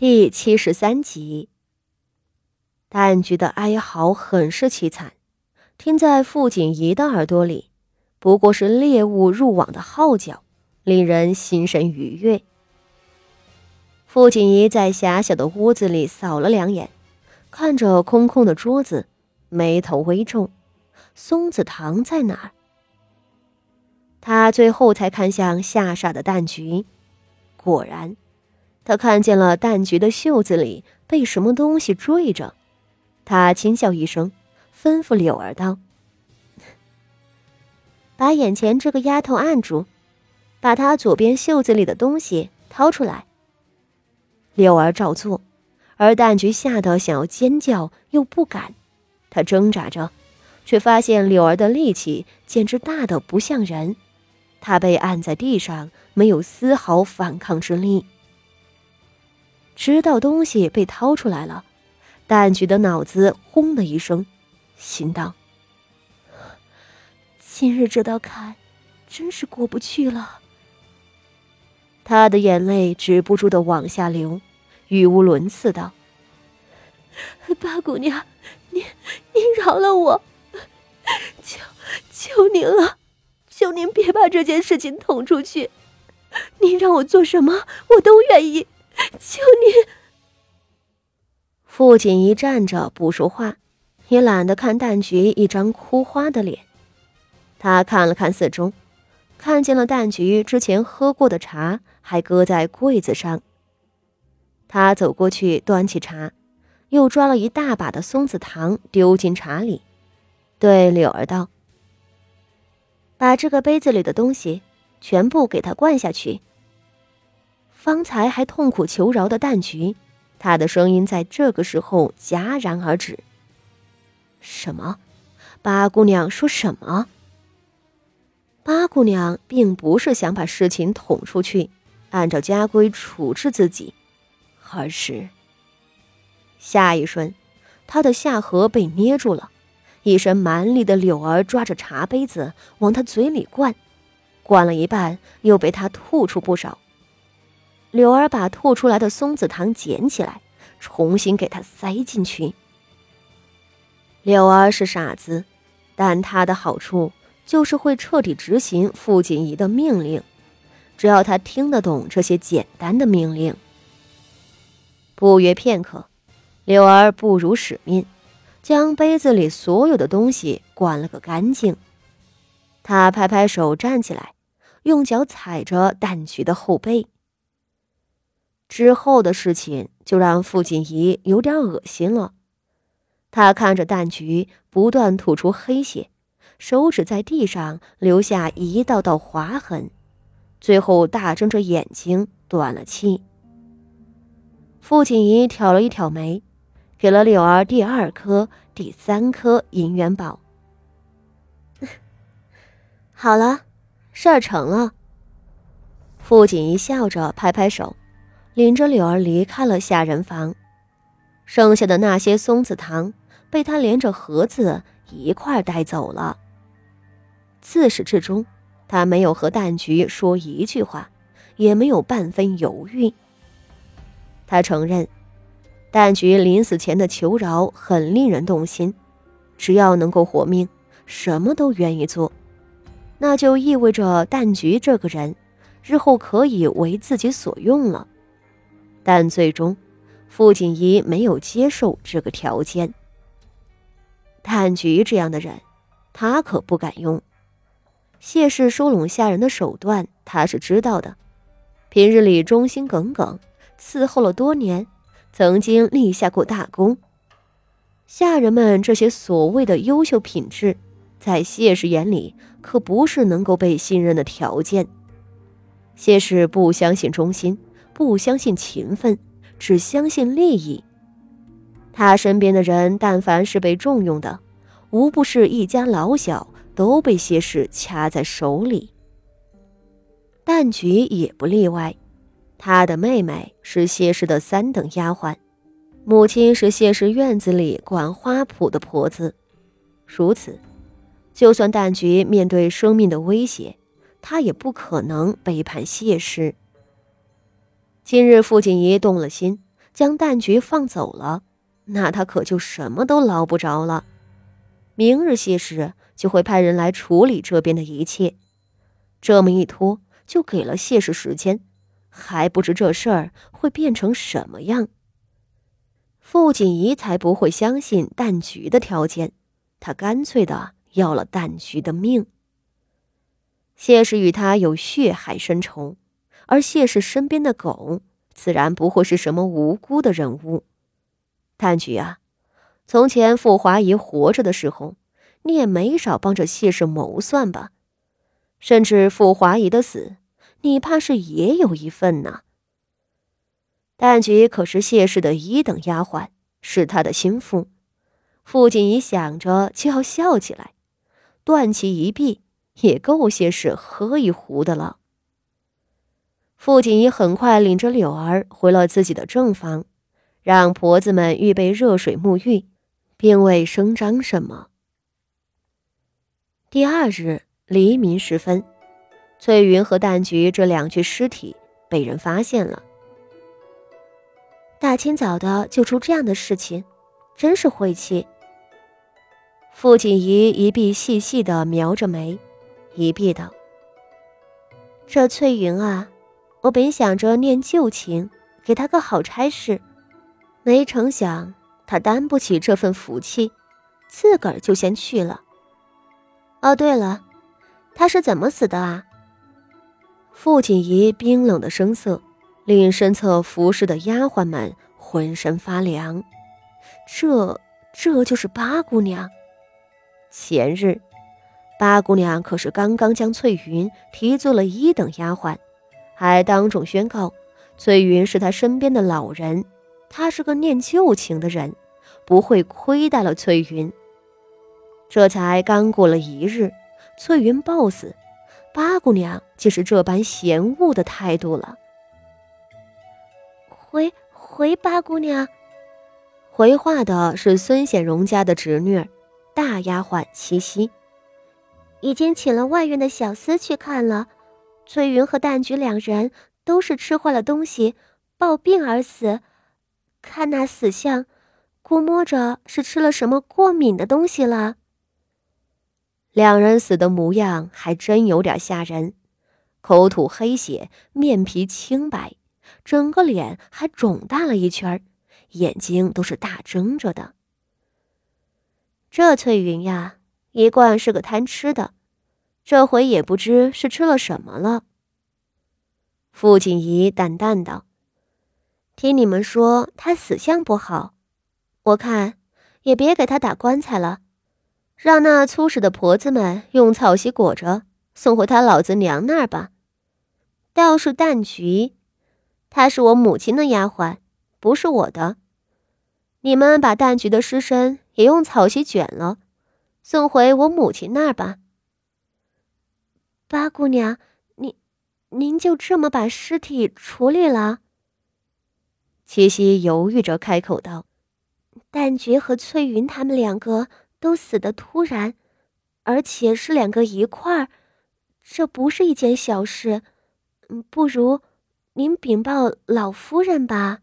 第七十三集，蛋菊的哀嚎很是凄惨，听在傅锦仪的耳朵里，不过是猎物入网的号角，令人心神愉悦。傅锦仪在狭小的屋子里扫了两眼，看着空空的桌子，眉头微皱。松子糖在哪儿？他最后才看向吓傻的蛋菊，果然。他看见了蛋菊的袖子里被什么东西坠着，他轻笑一声，吩咐柳儿道：“把眼前这个丫头按住，把她左边袖子里的东西掏出来。”柳儿照做，而蛋菊吓得想要尖叫，又不敢。他挣扎着，却发现柳儿的力气简直大得不像人，他被按在地上，没有丝毫反抗之力。直到东西被掏出来了，蛋菊的脑子轰的一声，心道：“今日这道坎，真是过不去了。”他的眼泪止不住的往下流，语无伦次道：“八姑娘，您您饶了我，求求您了，求您别把这件事情捅出去，您让我做什么，我都愿意。”求你！傅锦仪站着不说话，也懒得看蛋菊一张哭花的脸。他看了看四周，看见了蛋菊之前喝过的茶还搁在柜子上。他走过去端起茶，又抓了一大把的松子糖丢进茶里，对柳儿道：“把这个杯子里的东西全部给他灌下去。”方才还痛苦求饶的蛋菊，他的声音在这个时候戛然而止。什么？八姑娘说什么？八姑娘并不是想把事情捅出去，按照家规处置自己，而是……下一瞬，她的下颌被捏住了，一身蛮力的柳儿抓着茶杯子往她嘴里灌，灌了一半，又被她吐出不少。柳儿把吐出来的松子糖捡起来，重新给他塞进去。柳儿是傻子，但他的好处就是会彻底执行傅锦仪的命令，只要他听得懂这些简单的命令。不约片刻，柳儿不辱使命，将杯子里所有的东西灌了个干净。他拍拍手站起来，用脚踩着蛋菊的后背。之后的事情就让傅锦仪有点恶心了。他看着蛋菊不断吐出黑血，手指在地上留下一道道划痕，最后大睁着眼睛断了气。傅锦仪挑了一挑眉，给了柳儿第二颗、第三颗银元宝。好了，事儿成了。傅锦仪笑着拍拍手。领着柳儿离开了下人房，剩下的那些松子糖被他连着盒子一块带走了。自始至终，他没有和蛋菊说一句话，也没有半分犹豫。他承认，蛋菊临死前的求饶很令人动心，只要能够活命，什么都愿意做。那就意味着蛋菊这个人，日后可以为自己所用了。但最终，傅锦仪没有接受这个条件。探菊这样的人，他可不敢用。谢氏收拢下人的手段，他是知道的。平日里忠心耿耿，伺候了多年，曾经立下过大功。下人们这些所谓的优秀品质，在谢氏眼里可不是能够被信任的条件。谢氏不相信忠心。不相信勤奋，只相信利益。他身边的人，但凡是被重用的，无不是一家老小都被谢氏掐在手里。蛋菊也不例外，她的妹妹是谢氏的三等丫鬟，母亲是谢氏院子里管花圃的婆子。如此，就算蛋菊面对生命的威胁，她也不可能背叛谢氏。今日傅锦仪动了心，将蛋菊放走了，那他可就什么都捞不着了。明日谢氏就会派人来处理这边的一切。这么一拖，就给了谢氏时间，还不知这事儿会变成什么样。傅锦仪才不会相信蛋菊的条件，他干脆的要了蛋菊的命。谢氏与他有血海深仇，而谢氏身边的狗自然不会是什么无辜的人物。蛋菊啊，从前傅华仪活着的时候，你也没少帮着谢氏谋算吧？甚至傅华仪的死，你怕是也有一份呢。但菊可是谢氏的一等丫鬟，是他的心腹。傅锦仪想着就要笑起来，断其一臂。也够谢氏喝一壶的了。傅锦仪很快领着柳儿回了自己的正房，让婆子们预备热水沐浴，并未声张什么。第二日黎明时分，翠云和蛋菊这两具尸体被人发现了。大清早的就出这样的事情，真是晦气。傅锦仪一臂细细的描着眉。一臂道：“这翠云啊，我本想着念旧情，给他个好差事，没成想他担不起这份福气，自个儿就先去了。哦，对了，他是怎么死的啊？”傅锦仪冰冷的声色令身侧服侍的丫鬟们浑身发凉。这，这就是八姑娘，前日。八姑娘可是刚刚将翠云提做了一等丫鬟，还当众宣告翠云是他身边的老人，他是个念旧情的人，不会亏待了翠云。这才刚过了一日，翠云暴死，八姑娘竟是这般嫌恶的态度了。回回八姑娘，回话的是孙显荣家的侄女大丫鬟七夕。已经请了外院的小厮去看了，翠云和蛋菊两人都是吃坏了东西，暴病而死。看那死相，估摸着是吃了什么过敏的东西了。两人死的模样还真有点吓人，口吐黑血，面皮青白，整个脸还肿大了一圈，眼睛都是大睁着的。这翠云呀。一贯是个贪吃的，这回也不知是吃了什么了。傅锦仪淡淡道：“听你们说他死相不好，我看也别给他打棺材了，让那粗使的婆子们用草席裹着送回他老子娘那儿吧。倒是蛋菊，她是我母亲的丫鬟，不是我的。你们把蛋菊的尸身也用草席卷了。”送回我母亲那儿吧。八姑娘，您您就这么把尸体处理了？七夕犹豫着开口道：“旦菊和翠云他们两个都死的突然，而且是两个一块儿，这不是一件小事。不如您禀报老夫人吧。”